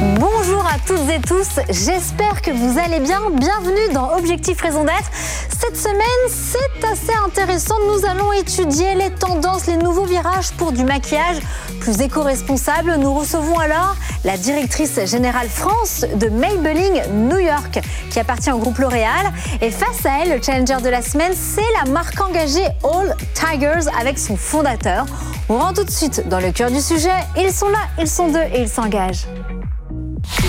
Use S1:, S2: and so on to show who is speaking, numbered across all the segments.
S1: Bonjour à toutes et tous, j'espère que vous allez bien. Bienvenue dans Objectif Raison d'être. Cette semaine, c'est assez intéressant. Nous allons étudier les tendances, les nouveaux virages pour du maquillage plus éco-responsable. Nous recevons alors la directrice générale France de Maybelline New York, qui appartient au groupe L'Oréal. Et face à elle, le challenger de la semaine, c'est la marque engagée All Tigers avec son fondateur. On rentre tout de suite dans le cœur du sujet. Ils sont là, ils sont deux et ils s'engagent.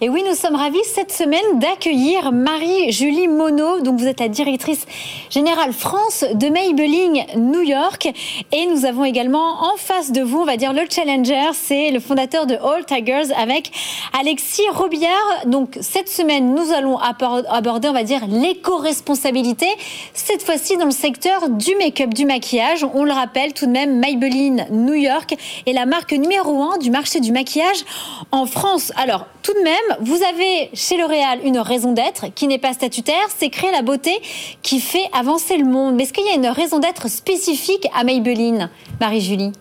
S1: Et oui, nous sommes ravis cette semaine d'accueillir Marie-Julie Monod. Donc, vous êtes la directrice générale France de Maybelline New York. Et nous avons également en face de vous, on va dire le challenger, c'est le fondateur de All Tigers avec Alexis Robillard. Donc, cette semaine, nous allons aborder, on va dire, l'éco-responsabilité. Cette fois-ci dans le secteur du make-up, du maquillage. On le rappelle tout de même, Maybelline New York est la marque numéro un du marché du maquillage en France. Alors, tout de même, vous avez chez L'Oréal une raison d'être qui n'est pas statutaire, c'est créer la beauté qui fait avancer le monde. Mais est-ce qu'il y a une raison d'être spécifique à Maybelline, Marie-Julie?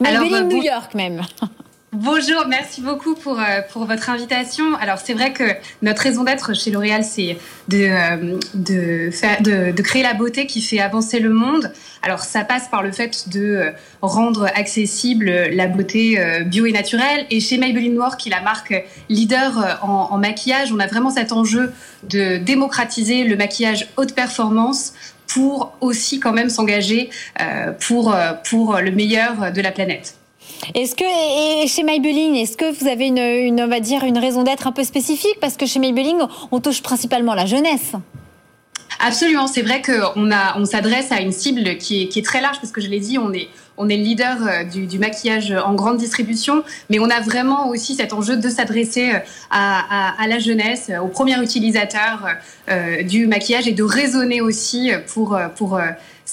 S1: Maybelline New York même.
S2: Bonjour, merci beaucoup pour, euh, pour votre invitation. Alors c'est vrai que notre raison d'être chez L'Oréal, c'est de, euh, de, faire, de, de, créer la beauté qui fait avancer le monde. Alors ça passe par le fait de euh, rendre accessible la beauté bio et naturelle. Et chez Maybelline Noir, qui est la marque leader en, en maquillage, on a vraiment cet enjeu de démocratiser le maquillage haute performance pour aussi quand même s'engager pour, pour le meilleur de la planète.
S1: Est-ce que et chez Maybelline, est-ce que vous avez une, on va dire une raison d'être un peu spécifique? Parce que chez Maybelline, on touche principalement la jeunesse.
S2: Absolument, c'est vrai qu'on on s'adresse à une cible qui est, très large parce que je l'ai dit, on est, on est le leader euh, du, maquillage en grande distribution, mais on a vraiment aussi cet enjeu de s'adresser euh, à, la jeunesse, aux premiers utilisateurs euh, du maquillage et de raisonner aussi pour, pour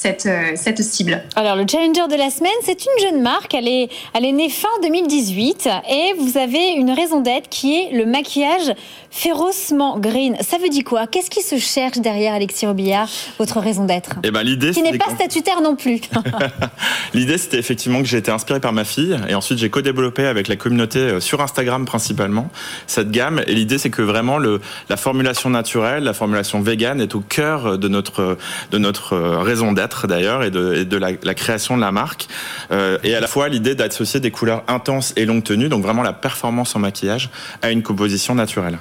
S2: cette, euh, cette cible.
S1: Alors, le Challenger de la semaine, c'est une jeune marque. Elle est, elle est née fin 2018 et vous avez une raison d'être qui est le maquillage férocement green. Ça veut dire quoi? Qu'est-ce qui se cherche derrière Alexis Robillard, votre raison d'être?
S3: Eh ben, l'idée,
S1: Qui n'est pas statutaire non plus.
S3: l'idée, c'était effectivement que j'ai été inspiré par ma fille et ensuite j'ai co-développé avec la communauté euh, sur Instagram principalement cette gamme. Et l'idée, c'est que vraiment le, la formulation naturelle, la formulation vegan est au cœur de notre, de notre euh, raison d'être d'ailleurs et de, la, création de la marque. Euh, et à la fois l'idée d'associer des couleurs intenses et longues tenues, donc vraiment la performance en maquillage, à une composition naturelle.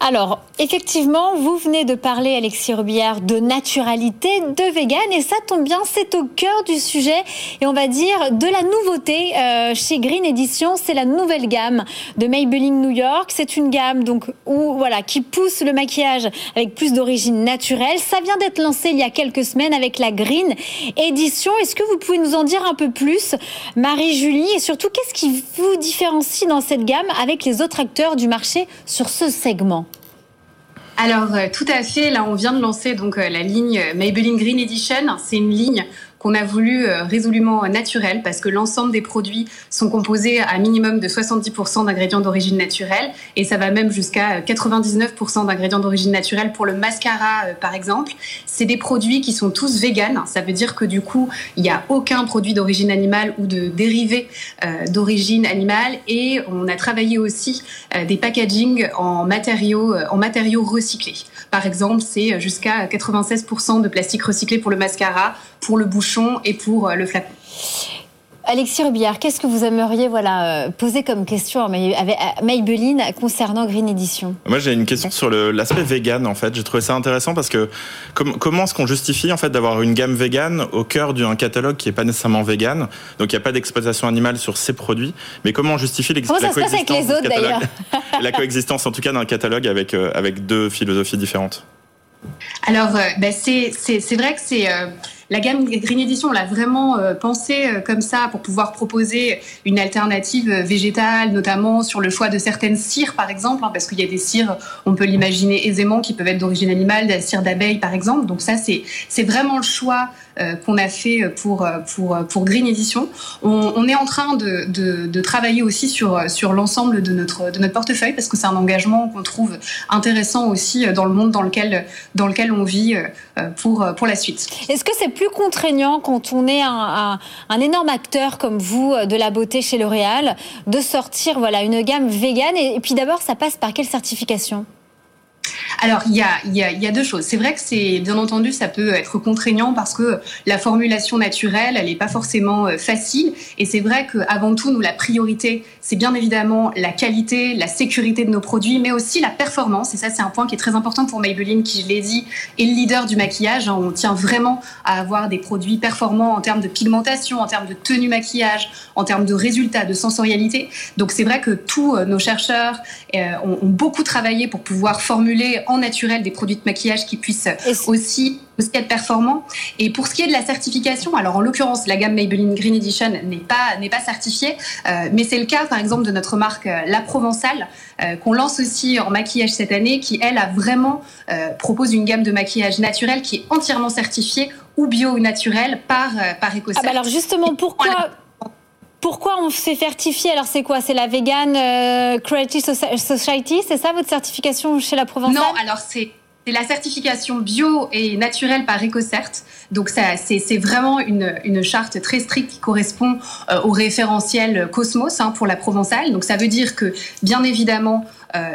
S1: Alors, effectivement, vous venez de parler, Alexis Robillard, de naturalité, de vegan, et ça tombe bien, c'est au cœur du sujet, et on va dire de la nouveauté euh, chez Green Edition, c'est la nouvelle gamme de Maybelline New York. C'est une gamme donc où voilà qui pousse le maquillage avec plus d'origine naturelle. Ça vient d'être lancé il y a quelques semaines avec la Green Edition. Est-ce que vous pouvez nous en dire un peu plus, Marie-Julie, et surtout qu'est-ce qui vous différencie dans cette gamme avec les autres acteurs du marché sur ce segment?
S2: Alors euh, tout à fait, là on vient de lancer donc euh, la ligne Maybelline Green Edition. C'est une ligne qu'on a voulu euh, résolument naturel parce que l'ensemble des produits sont composés à minimum de 70% d'ingrédients d'origine naturelle et ça va même jusqu'à 99% d'ingrédients d'origine naturelle pour le mascara euh, par exemple. C'est des produits qui sont tous véganes, ça veut dire que du coup il n'y a aucun produit d'origine animale ou de dérivé euh, d'origine animale et on a travaillé aussi des packaging en matériaux, en matériaux recyclés. Par exemple, c'est jusqu'à 96% de plastique recyclé pour le mascara, pour le bouchon et pour euh, le flacon.
S1: Alexis Rubillard, qu'est-ce que vous aimeriez voilà, euh, poser comme question à Maybelline concernant Green Edition?
S3: Moi, j'ai une question sur l'aspect vegan, en fait. J'ai trouvé ça intéressant parce que comment est-ce qu'on justifie en fait, d'avoir une gamme vegan au cœur d'un catalogue qui n'est pas nécessairement vegan? Donc, il n'y a pas d'exploitation animale sur ces produits. Mais comment on justifie
S1: la coexistence avec les autres,
S3: La coexistence, en tout cas, d'un catalogue avec, euh, avec deux philosophies différentes
S2: alors, euh, bah, c'est vrai que c'est la gamme Green Edition, on l'a vraiment pensé comme ça pour pouvoir proposer une alternative végétale, notamment sur le choix de certaines cires, par exemple, hein, parce qu'il y a des cires, on peut l'imaginer aisément, qui peuvent être d'origine animale, de la cire d'abeille, par exemple. Donc ça, c'est vraiment le choix euh, qu'on a fait pour, pour, pour Green Edition. On, est en train de, de, travailler aussi sur, sur l'ensemble de notre, de notre portefeuille parce que c'est un engagement qu'on trouve intéressant aussi dans le monde dans lequel, dans lequel on vit euh, pour, pour la suite.
S1: Est-ce que c'est plus contraignant quand on est un, un, énorme acteur comme vous de la beauté chez L'Oréal de sortir voilà, une gamme végane et, et puis d'abord, ça passe par quelle certification?
S2: Alors, il y a, y, a, y a, deux choses. C'est vrai que c'est, bien entendu, ça peut être contraignant parce que la formulation naturelle, elle n'est pas forcément euh, facile. Et c'est vrai qu'avant tout, nous, la priorité, c'est bien évidemment la qualité, la sécurité de nos produits, mais aussi la performance. Et ça, c'est un point qui est très important pour Maybelline, qui, je l'ai dit, est le leader du maquillage. On tient vraiment à avoir des produits performants en termes de pigmentation, en termes de tenue maquillage, en termes de résultats, de sensorialité. Donc, c'est vrai que tous euh, nos chercheurs euh, ont, ont beaucoup travaillé pour pouvoir formuler en naturel des produits de maquillage qui puissent aussi, aussi être performants. Et pour ce qui est de la certification, alors en l'occurrence, la gamme Maybelline Green Edition n'est pas, n'est pas certifiée, euh, mais c'est le cas par exemple de notre marque euh, La Provençale, euh, qu'on lance aussi en maquillage cette année, qui elle a vraiment propose une gamme de maquillage naturel qui est entièrement certifiée ou bio ou naturel par, par EcoCert.
S1: Ah bah alors justement, pourquoi pourquoi on se fait certifier Alors c'est quoi? C'est la Vegan euh, Creative Society C'est ça votre certification chez la Provençale?
S2: Non, alors c'est la certification bio et naturelle par EcoCert. Donc c'est vraiment une, charte très stricte qui correspond euh, au référentiel Cosmos hein, pour la Provençale. Donc ça veut dire que bien évidemment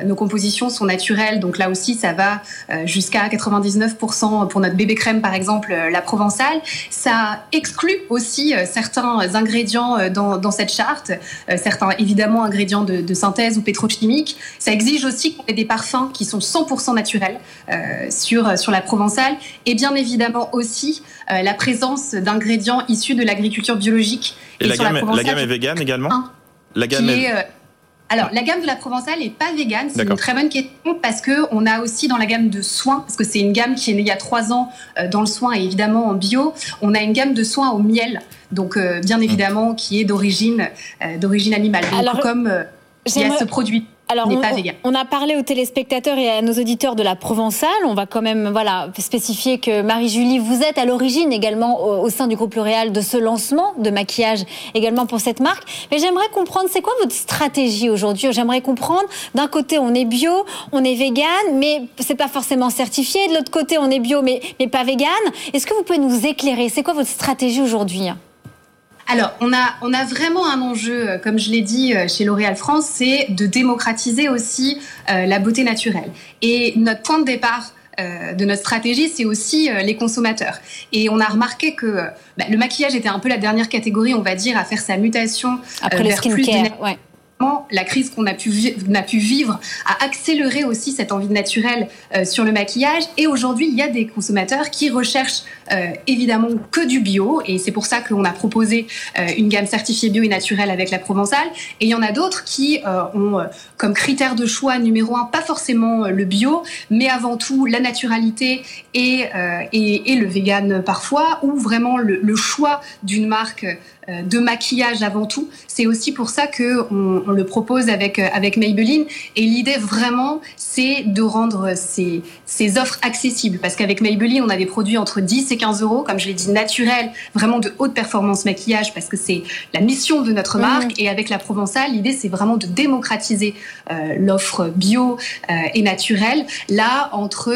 S2: nos compositions sont naturelles, donc là aussi ça va euh, jusqu'à 99% pour notre bébé crème par exemple, euh, la provençale. Ça exclut aussi certains ingrédients dans, dans, cette charte, certains évidemment ingrédients de, de, synthèse ou pétrochimiques. Ça exige aussi qu'on ait des parfums qui sont 100% naturels sur, sur la provençale et bien évidemment aussi la présence d'ingrédients issus de l'agriculture biologique.
S3: Et, la, gamme, la, gamme, est végane également
S2: La gamme est... Alors, la gamme de la Provençale n'est pas végane. C'est une très bonne question parce que on a aussi dans la gamme de soins, parce que c'est une gamme qui est née il y a trois ans euh, dans le soin et évidemment en bio, on a une gamme de soins au miel, donc euh, bien mmh. évidemment qui est d'origine euh, d'origine animale. Donc, Alors, comme il y a ce produit
S1: alors, on, a parlé aux téléspectateurs et à nos auditeurs de la Provençale. On va quand même voilà, spécifier que Marie-Julie, vous êtes à l'origine également au, sein du groupe L'Oréal de ce lancement de maquillage également pour cette marque. Mais j'aimerais comprendre, c'est quoi votre stratégie aujourd'hui? J'aimerais comprendre, d'un côté, on est bio, on est vegan, mais c'est pas forcément certifié. De l'autre côté, on est bio, mais, mais pas vegan. Est-ce que vous pouvez nous éclairer? C'est quoi votre stratégie aujourd'hui?
S2: Alors, on a, on a vraiment un enjeu, euh, comme je l'ai dit euh, chez L'Oréal France, c'est de démocratiser aussi euh, la beauté naturelle. Et notre point de départ, de notre stratégie, c'est aussi les consommateurs. Et on a remarqué que bah, le maquillage était un peu la dernière catégorie, on va dire, à faire sa mutation
S1: après le skincare. Ouais
S2: la crise qu'on a pu, vivre a accéléré aussi cette envie de naturel euh, sur le maquillage. Et aujourd'hui, il y a des consommateurs qui recherchent euh, évidemment que du bio. Et c'est pour ça qu'on a proposé euh, une gamme certifiée bio et naturelle avec la Provençale. Et il y en a d'autres qui ont comme critère de choix numéro un, pas forcément le bio, mais avant tout la naturalité et, le vegan parfois, ou vraiment le, choix d'une marque de maquillage avant tout. C'est aussi pour ça que on, le propose avec euh, avec Maybelline. Et l'idée vraiment, c'est de rendre ces, ces offres accessibles. Parce qu'avec Maybelline, on a des produits entre 10 et 15 euros, comme je l'ai dit, naturels, vraiment de haute performance maquillage, parce que c'est la mission de notre marque. Et avec la Provençale, l'idée, c'est vraiment de démocratiser euh, l'offre bio et naturelle, là, entre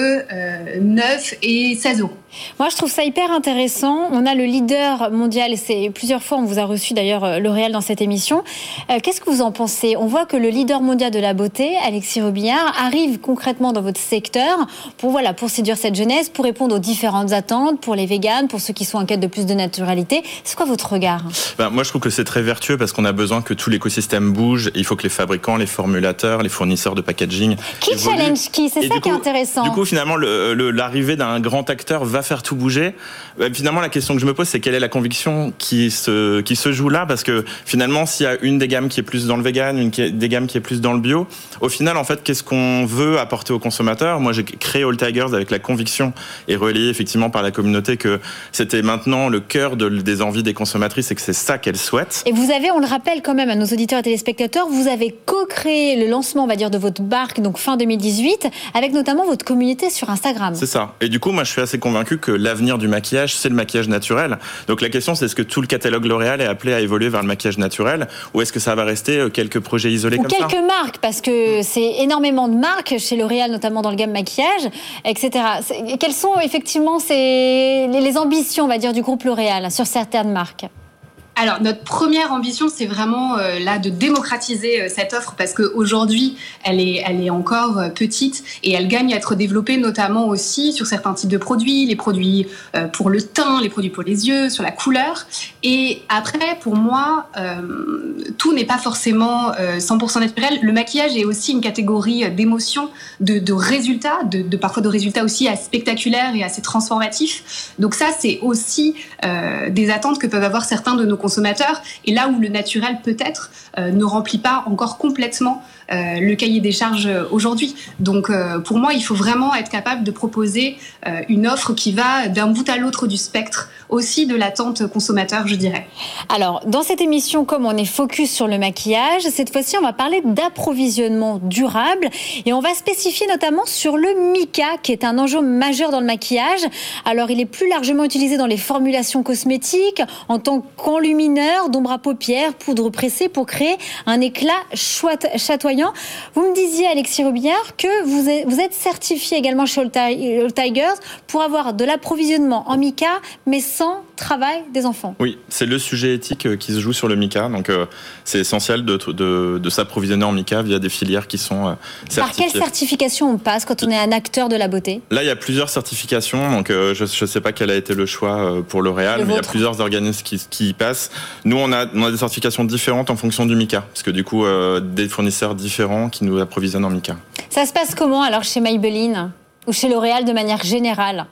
S2: 9 et 16 euros.
S1: Moi, je trouve ça hyper intéressant. On a le leader mondial, c'est plusieurs fois, on vous a reçu d'ailleurs euh, L'Oréal dans cette émission. Euh, qu'est-ce que vous en pensez? On voit que le leader mondial de la beauté, Alexis Robillard, arrive concrètement dans votre secteur pour, voilà, pour séduire cette jeunesse, pour répondre aux différentes attentes, pour les véganes, pour ceux qui sont en quête de plus de naturalité. C'est quoi votre regard?
S3: Ben, Moi, je trouve que c'est très vertueux parce qu'on a besoin que tout l'écosystème bouge. Il faut que les fabricants, les formulateurs, les fournisseurs de packaging.
S1: Qui challenge qui? C'est ça qui est intéressant.
S3: Du coup, finalement, l'arrivée d'un grand acteur va faire tout bouger. Bah, finalement, la question que je me pose, c'est quelle est la conviction qui se, qui se joue là? Parce que finalement, s'il y a une des gammes qui est plus dans le vegan, une des gammes qui est plus dans le bio, au final, en fait, qu'est-ce qu'on veut apporter aux consommateurs? Moi, j'ai créé All Tigers avec la conviction et relayé effectivement par la communauté que c'était maintenant le cœur de, des envies des consommatrices et que c'est ça qu'elles souhaitent.
S1: Et vous avez, on le rappelle quand même à nos auditeurs et téléspectateurs, vous avez co-créé le lancement, on va dire, de votre barque, donc fin 2018, avec notamment votre communauté sur Instagram.
S3: C'est ça. Et du coup, moi, je suis assez convaincu que l'avenir du maquillage, c'est le maquillage naturel. Donc la question, c'est est-ce que tout le catalogue L'Oréal est appelé à évoluer vers le maquillage naturel ou est-ce que ça va rester euh, quelques projets isolés
S1: ou
S3: comme
S1: quelques marques, parce que c'est énormément de marques chez L'Oréal, notamment dans le gamme maquillage, etc. Quelles sont effectivement les ambitions, on va dire, du groupe L'Oréal sur certaines marques?
S2: Alors notre première ambition, c'est vraiment euh, là de démocratiser euh, cette offre parce qu'aujourd'hui, elle est, elle est encore euh, petite et elle gagne à être développée notamment aussi sur certains types de produits, les produits pour le teint, les produits pour les yeux, sur la couleur. Et après, pour moi, tout n'est pas forcément 100% naturel. Le maquillage est aussi une catégorie d'émotions, de, résultats, de, de, parfois de résultats aussi assez spectaculaires et assez transformatifs. Donc ça, c'est aussi des attentes que peuvent avoir certains de nos et là où le naturel peut-être euh, ne remplit pas encore complètement le cahier des charges aujourd'hui. Donc euh, pour moi, il faut vraiment être capable de proposer euh, une offre qui va d'un bout à l'autre du spectre, aussi de l'attente consommateur, je dirais.
S1: Alors, dans cette émission, comme on est focus sur le maquillage, cette fois-ci, on va parler d'approvisionnement durable et on va spécifier notamment sur le mica, qui est un enjeu majeur dans le maquillage. Alors, il est plus largement utilisé dans les formulations cosmétiques en tant qu'enlumineur, d'ombre à paupières, poudre pressée pour créer un éclat chatoyant vous me disiez, Alexis Robillard, que vous êtes, certifié également chez All Tigers pour avoir de l'approvisionnement en mica, mais sans travail des enfants.
S3: Oui, c'est le sujet éthique euh, qui se joue sur le mica. Donc, euh, c'est essentiel de, s'approvisionner en mica via des filières qui sont certifiées. Euh,
S1: Par quelle certification on passe quand on est un acteur de la beauté?
S3: Là, il y a plusieurs certifications. Donc, je ne sais pas quel a été le choix pour L'Oréal, mais il y a plusieurs organismes qui, y passent. Nous, on a, on a des certifications différentes en fonction du mica, parce que du coup, des fournisseurs différents qui nous approvisionnent en mica.
S1: Ça se passe comment alors chez Maybelline ou chez L'Oréal de manière générale?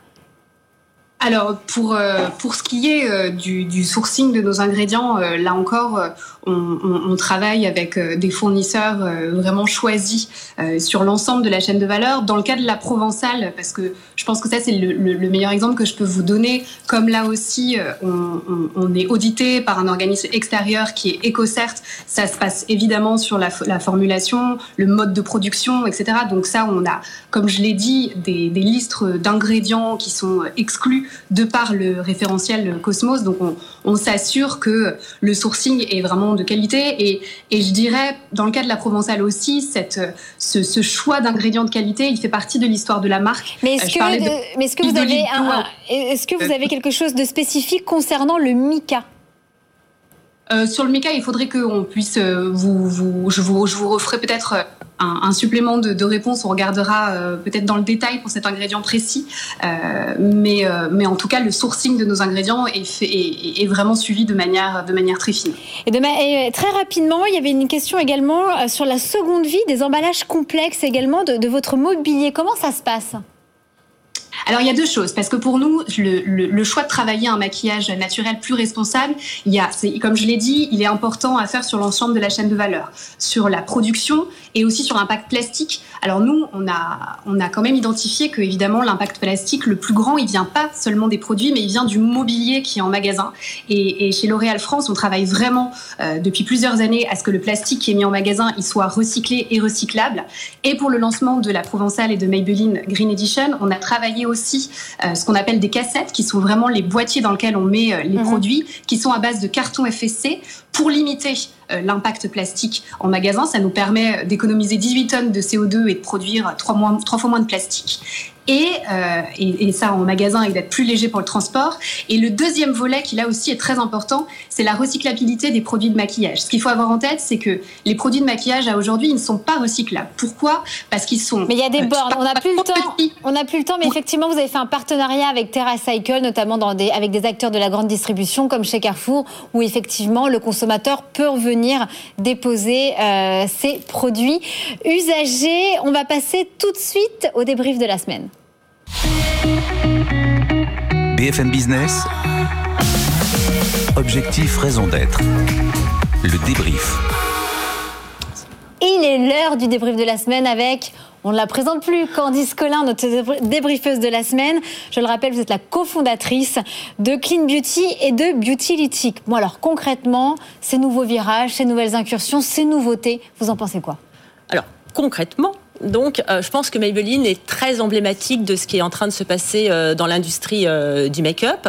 S2: Alors pour euh, pour ce qui est euh, du, du, sourcing de nos ingrédients, euh, là encore, on, on, on, travaille avec des fournisseurs vraiment choisis sur l'ensemble de la chaîne de valeur. Dans le cas de la provençale, parce que je pense que ça c'est le, le, meilleur exemple que je peux vous donner. Comme là aussi, on, on, est audité par un organisme extérieur qui est EcoCert. Ça se passe évidemment sur la, la, formulation, le mode de production, etc. Donc ça, on a, comme je l'ai dit, des, des listes d'ingrédients qui sont exclus de par le référentiel Cosmos. Donc on, s'assure que le sourcing est vraiment de qualité. Et, et, je dirais, dans le cas de la Provençale aussi, cette, ce, choix d'ingrédients de qualité, il fait partie de l'histoire de la marque.
S1: Mais est-ce que, mais est-ce que vous avez est-ce que vous avez quelque chose de spécifique concernant le mica?
S2: Euh, sur le Mica, il faudrait qu'on puisse euh, vous, vous, je vous, je vous referai peut-être euh, un, supplément de, réponse. On regardera peut-être dans le détail pour cet ingrédient précis, mais, mais en tout cas, le sourcing de nos ingrédients est, fait, est, vraiment suivi de manière, de manière très fine.
S1: Et, de et, très rapidement, il y avait une question également sur la seconde vie des emballages complexes également de votre mobilier. Comment ça se passe?
S2: Alors il y a deux choses, parce que pour nous, le, choix de travailler un maquillage naturel plus responsable, il y a, comme je l'ai dit, il est important à faire sur l'ensemble de la chaîne de valeur, sur la production et aussi sur l'impact plastique. Alors nous, on a, on a quand même identifié que évidemment l'impact plastique le plus grand, il vient pas seulement des produits, mais il vient du mobilier qui est en magasin. Et, et chez L'Oréal France, on travaille vraiment euh, depuis plusieurs années à ce que le plastique qui est mis en magasin, il soit recyclé et recyclable. Et pour le lancement de la Provençale et de Maybelline Green Edition, on a travaillé aussi euh, ce qu'on appelle des cassettes, qui sont vraiment les boîtiers dans lesquels on met euh, les mhm. produits, qui sont à base de carton FSC pour limiter l'impact plastique en magasin. Ça nous permet d'économiser 18 tonnes de CO2 et de produire 3, moins, 3 fois moins de plastique. Euh, et, et, ça en magasin et d'être plus léger pour le transport. Et le deuxième volet qui là aussi est très important, c'est la recyclabilité des produits de maquillage. Ce qu'il faut avoir en tête, c'est que les produits de maquillage à aujourd'hui, ils ne sont pas recyclables. Pourquoi? Parce qu'ils sont.
S1: Mais il y a des euh, bornes. On n'a plus le temps. On n'a plus le temps. Mais effectivement, vous avez fait un partenariat avec TerraCycle, notamment dans des, avec des acteurs de la grande distribution comme chez Carrefour, où effectivement le consommateur peut revenir déposer euh, ses produits usagés. On va passer tout de suite au débrief de la semaine.
S4: BFM Business. Objectif, raison d'être. Le débrief.
S1: Il est l'heure du débrief de la semaine avec on ne la présente plus, Candice Collin, notre débriefeuse de la semaine. Je le rappelle, vous êtes la cofondatrice de Clean Beauty et de Beautylytic. Bon alors concrètement, ces nouveaux virages, ces nouvelles incursions, ces nouveautés, vous en pensez quoi?
S5: Alors concrètement, donc, euh, je pense que Maybelline est très emblématique de ce qui est en train de se passer euh, dans l'industrie euh, du make-up.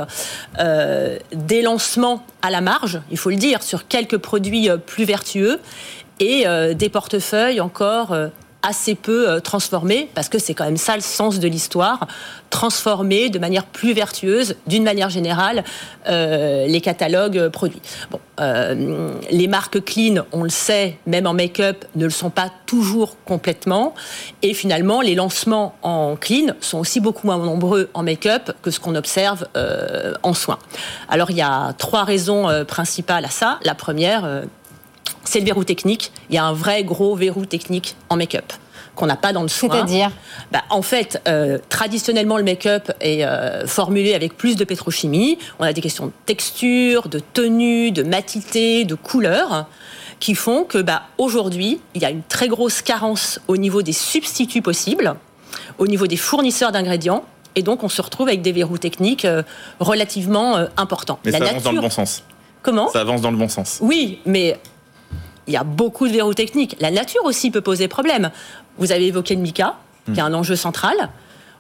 S5: des lancements à la marge, il faut le dire, sur quelques produits plus vertueux et des portefeuilles encore assez peu euh, transformé, parce que c'est quand même ça le sens de l'histoire, transformer de manière plus vertueuse, d'une manière générale, euh, les catalogues produits. Bon, euh, les marques clean, on le sait, même en make-up, ne le sont pas toujours complètement. Et finalement, les lancements en clean sont aussi beaucoup moins nombreux en make-up que ce qu'on observe en soins. Alors, il y a trois raisons principales à ça. La première, c'est le verrou technique. Il y a un vrai gros verrou technique en make-up qu'on n'a pas dans le soin.
S1: C'est-à-dire
S5: bah, En fait, euh, traditionnellement, le make-up est euh, formulé avec plus de pétrochimie. On a des questions de texture, de tenue, de matité, de couleur qui font que bah, aujourd'hui, il y a une très grosse carence au niveau des substituts possibles, au niveau des fournisseurs d'ingrédients. Et donc, on se retrouve avec des verrous techniques euh, relativement importants.
S3: Mais ça avance dans le bon sens.
S5: Comment
S3: Ça avance dans le bon sens.
S5: Oui, mais il y a beaucoup de verrous techniques. La nature aussi peut poser problème. Vous avez évoqué le mica, qui est un enjeu central.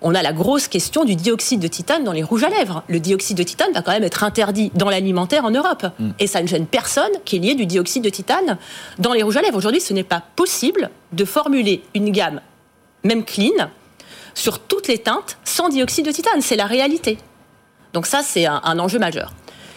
S5: On a la grosse question du dioxyde de titane dans les rouges à lèvres. Le dioxyde de titane va quand même être interdit dans l'alimentaire en Europe. Mm. Et ça ne gêne personne qu'il y ait du dioxyde de titane dans les rouges à lèvres. Aujourd'hui, ce n'est pas possible de formuler une gamme, même clean, sur toutes les teintes sans dioxyde de titane. C'est la réalité. Donc ça, c'est un, un enjeu majeur.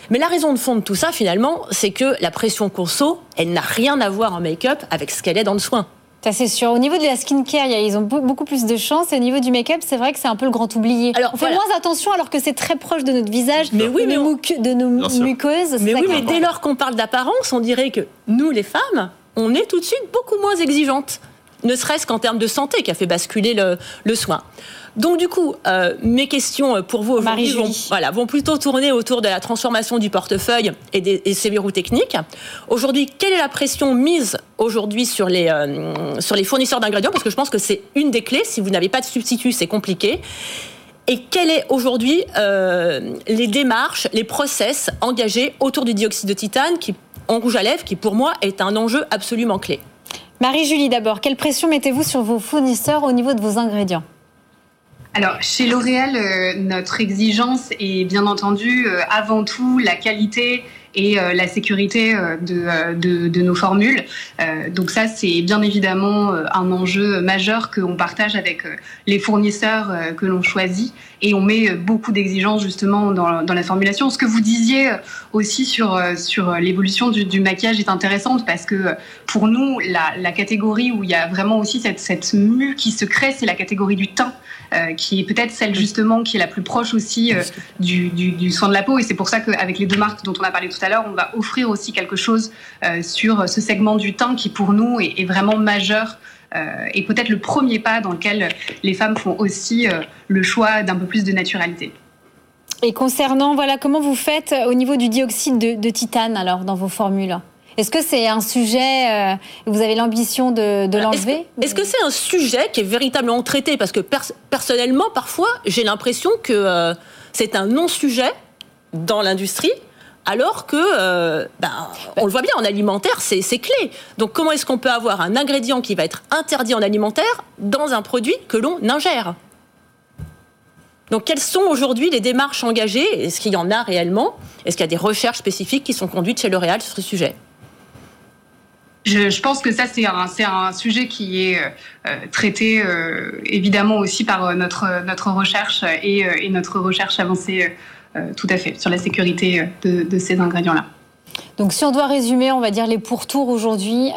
S5: Mais la raison de fond de tout ça, finalement, c'est que la pression conso, elle n'a rien à voir en make-up avec ce qu'elle est dans le soin.
S1: Ça, c'est sûr. Au niveau de la skincare, ils ont beaucoup plus de chance. Et au niveau du make-up, c'est vrai que c'est un peu le grand oublié. Alors, on fait moins attention alors que c'est très proche de notre visage, mais oui, mais de nos muqueuses.
S5: Mais oui, mais dès lors qu'on parle d'apparence, on dirait que nous, les femmes, on est tout de suite beaucoup moins exigeantes. Ne serait-ce qu'en termes de santé, qui a fait basculer le, le soin. Donc du coup, euh, mes questions pour vous aujourd'hui vont, voilà, vont plutôt tourner autour de la transformation du portefeuille et, des, et ses verrous techniques. Aujourd'hui, quelle est la pression mise aujourd'hui sur les, euh, sur les fournisseurs d'ingrédients? Parce que je pense que c'est une des clés. Si vous n'avez pas de substitut, c'est compliqué. Et quelles est aujourd'hui euh, les démarches, les process engagés autour du dioxyde de titane qui, en rouge à lèvres, qui pour moi est un enjeu absolument clé?
S1: Marie-Julie, d'abord, quelle pression mettez-vous sur vos fournisseurs au niveau de vos ingrédients?
S2: Alors, chez L'Oréal, euh, notre exigence est bien entendu euh, avant tout la qualité et euh, la sécurité de, de, de, nos formules. donc ça, c'est bien évidemment un enjeu majeur qu'on partage avec les fournisseurs que l'on choisit et on met beaucoup d'exigences justement dans, dans, la formulation. Ce que vous disiez aussi sur, sur l'évolution du, du, maquillage est intéressante parce que pour nous, la, la, catégorie où il y a vraiment aussi cette, cette mue qui se crée, c'est la catégorie du teint. Euh, qui est peut-être celle justement qui est la plus proche aussi euh, du, du, soin de la peau. Et c'est pour ça qu'avec les deux marques dont on a parlé tout à l'heure, on va offrir aussi quelque chose euh, sur ce segment du teint qui pour nous est, vraiment majeur. Et peut-être le premier pas dans lequel les femmes font aussi le choix d'un peu plus de naturalité.
S1: Et concernant, voilà, comment vous faites au niveau du dioxyde de, de titane alors dans vos formules? Est-ce que c'est un sujet, euh, vous avez l'ambition de, l'enlever
S5: Est-ce que c'est un sujet qui est véritablement traité? Parce que personnellement, parfois, j'ai l'impression que euh, c'est un non-sujet dans l'industrie. Alors que, euh, ben, on le voit bien, en alimentaire, c'est clé. Donc, comment est-ce qu'on peut avoir un ingrédient qui va être interdit en alimentaire dans un produit que l'on ingère? Donc, quelles sont aujourd'hui les démarches engagées? Est-ce qu'il y en a réellement? Est-ce qu'il y a des recherches spécifiques qui sont conduites chez L'Oréal sur ce sujet?
S2: Je, pense que ça, c'est un, sujet qui est euh, traité euh, évidemment aussi par notre recherche et, notre recherche avancée tout à fait sur la sécurité de, ces ingrédients-là.
S1: Donc si on doit résumer, on va dire les pourtours aujourd'hui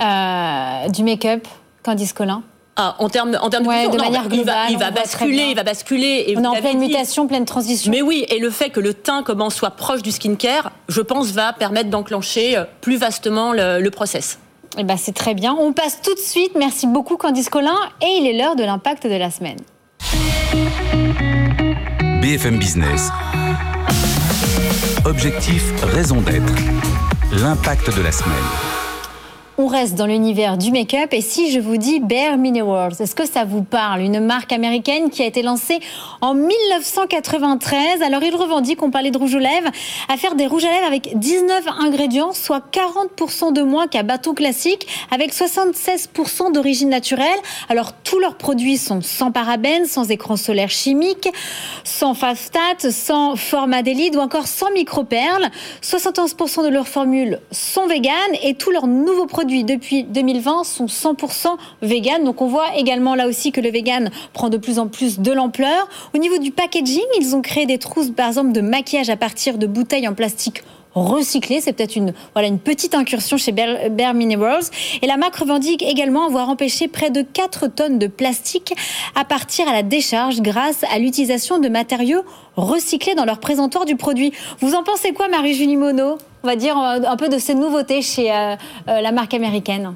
S1: du make-up, Candice Collin
S5: ah, en termes en termes
S1: de, manière globale,
S5: il va, basculer, il va basculer.
S1: Et on est en pleine mutation, pleine transition.
S5: Mais oui, et le fait que le teint commence soit proche du skincare, je pense, va permettre d'enclencher plus vastement le, le process.
S1: Eh ben, c'est très bien. On passe tout de suite. Merci beaucoup Candice Collin. Et il est l'heure de l'impact de la semaine.
S4: BFM Business. Objectif, raison d'être. L'impact de la semaine.
S1: On reste dans l'univers du make-up et si je vous dis Bare Minerals, est-ce que ça vous parle? Une marque américaine qui a été lancée en 1993. Alors il revendique, on parlait de rouge aux lèvres, à faire des rouges à lèvres avec 19 ingrédients, soit 40% de moins qu'à bâton classique, avec 76% d'origine naturelle. Alors tous leurs produits sont sans parabènes, sans écran solaire chimique, sans phosphate, sans formaldéhyde ou encore sans microperles. 71% de leurs formules sont véganes et tous leurs nouveaux produits depuis 2020 sont 100% vegan. Donc on voit également là aussi que le vegan prend de plus en plus de l'ampleur. Au niveau du packaging, ils ont créé des trousses par exemple de maquillage à partir de bouteilles en plastique recyclées. C'est peut-être une, voilà, une petite incursion chez Bare, Minerals. Et la marque revendique également avoir empêché près de 4 tonnes de plastique à partir à la décharge grâce à l'utilisation de matériaux recyclés dans leur présentoir du produit. Vous en pensez quoi, Marie-Julie Monod? On va dire euh, un peu de ces nouveautés chez euh, euh, la marque américaine.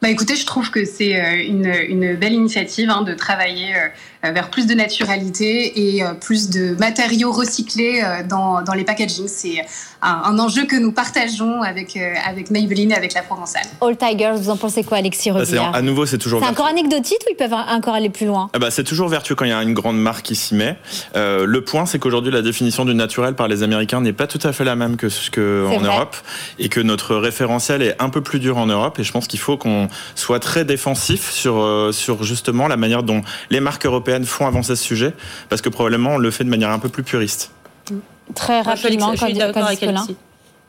S2: Bah écoutez, je trouve que c'est une, belle initiative hein, de travailler vers plus de naturalité et plus de matériaux recyclés dans, dans les packagings. C'est un, enjeu que nous partageons avec, euh, avec Maybelline et avec la Provençale.
S1: All Tigers, vous en pensez quoi, Alexis bah, Rebillard
S3: À nouveau, c'est toujours.
S1: C'est encore anecdotique ou ils peuvent encore aller plus loin?
S3: Ah bah, C'est toujours vertueux quand il y a une grande marque qui s'y met. Euh, le point, c'est qu'aujourd'hui, la définition du naturel par les Américains n'est pas tout à fait la même que ce qu'en Europe et que notre référentiel est un peu plus dur en Europe. Et je pense qu'il faut qu'on soit très défensif sur, euh, sur justement la manière dont les marques européennes font avancer ce sujet parce que probablement on le fait de manière un peu plus puriste.
S1: Très rapidement, je suis d'accord avec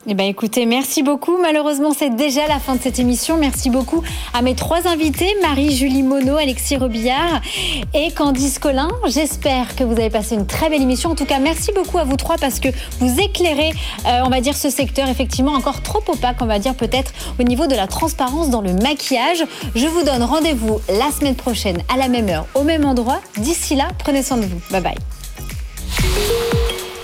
S1: eh ben, écoutez, merci beaucoup. Malheureusement, c'est déjà la fin de cette émission. Merci beaucoup à mes trois invités, Marie-Julie Monod, Alexis Robillard et Candice Collin. J'espère que vous avez passé une très belle émission. En tout cas, merci beaucoup à vous trois parce que vous éclairez, euh, on va dire, ce secteur effectivement encore trop opaque, on va dire peut-être au niveau de la transparence dans le maquillage. Je vous donne rendez-vous la semaine prochaine à la même heure, au même endroit. D'ici là, prenez soin de vous. Bye bye.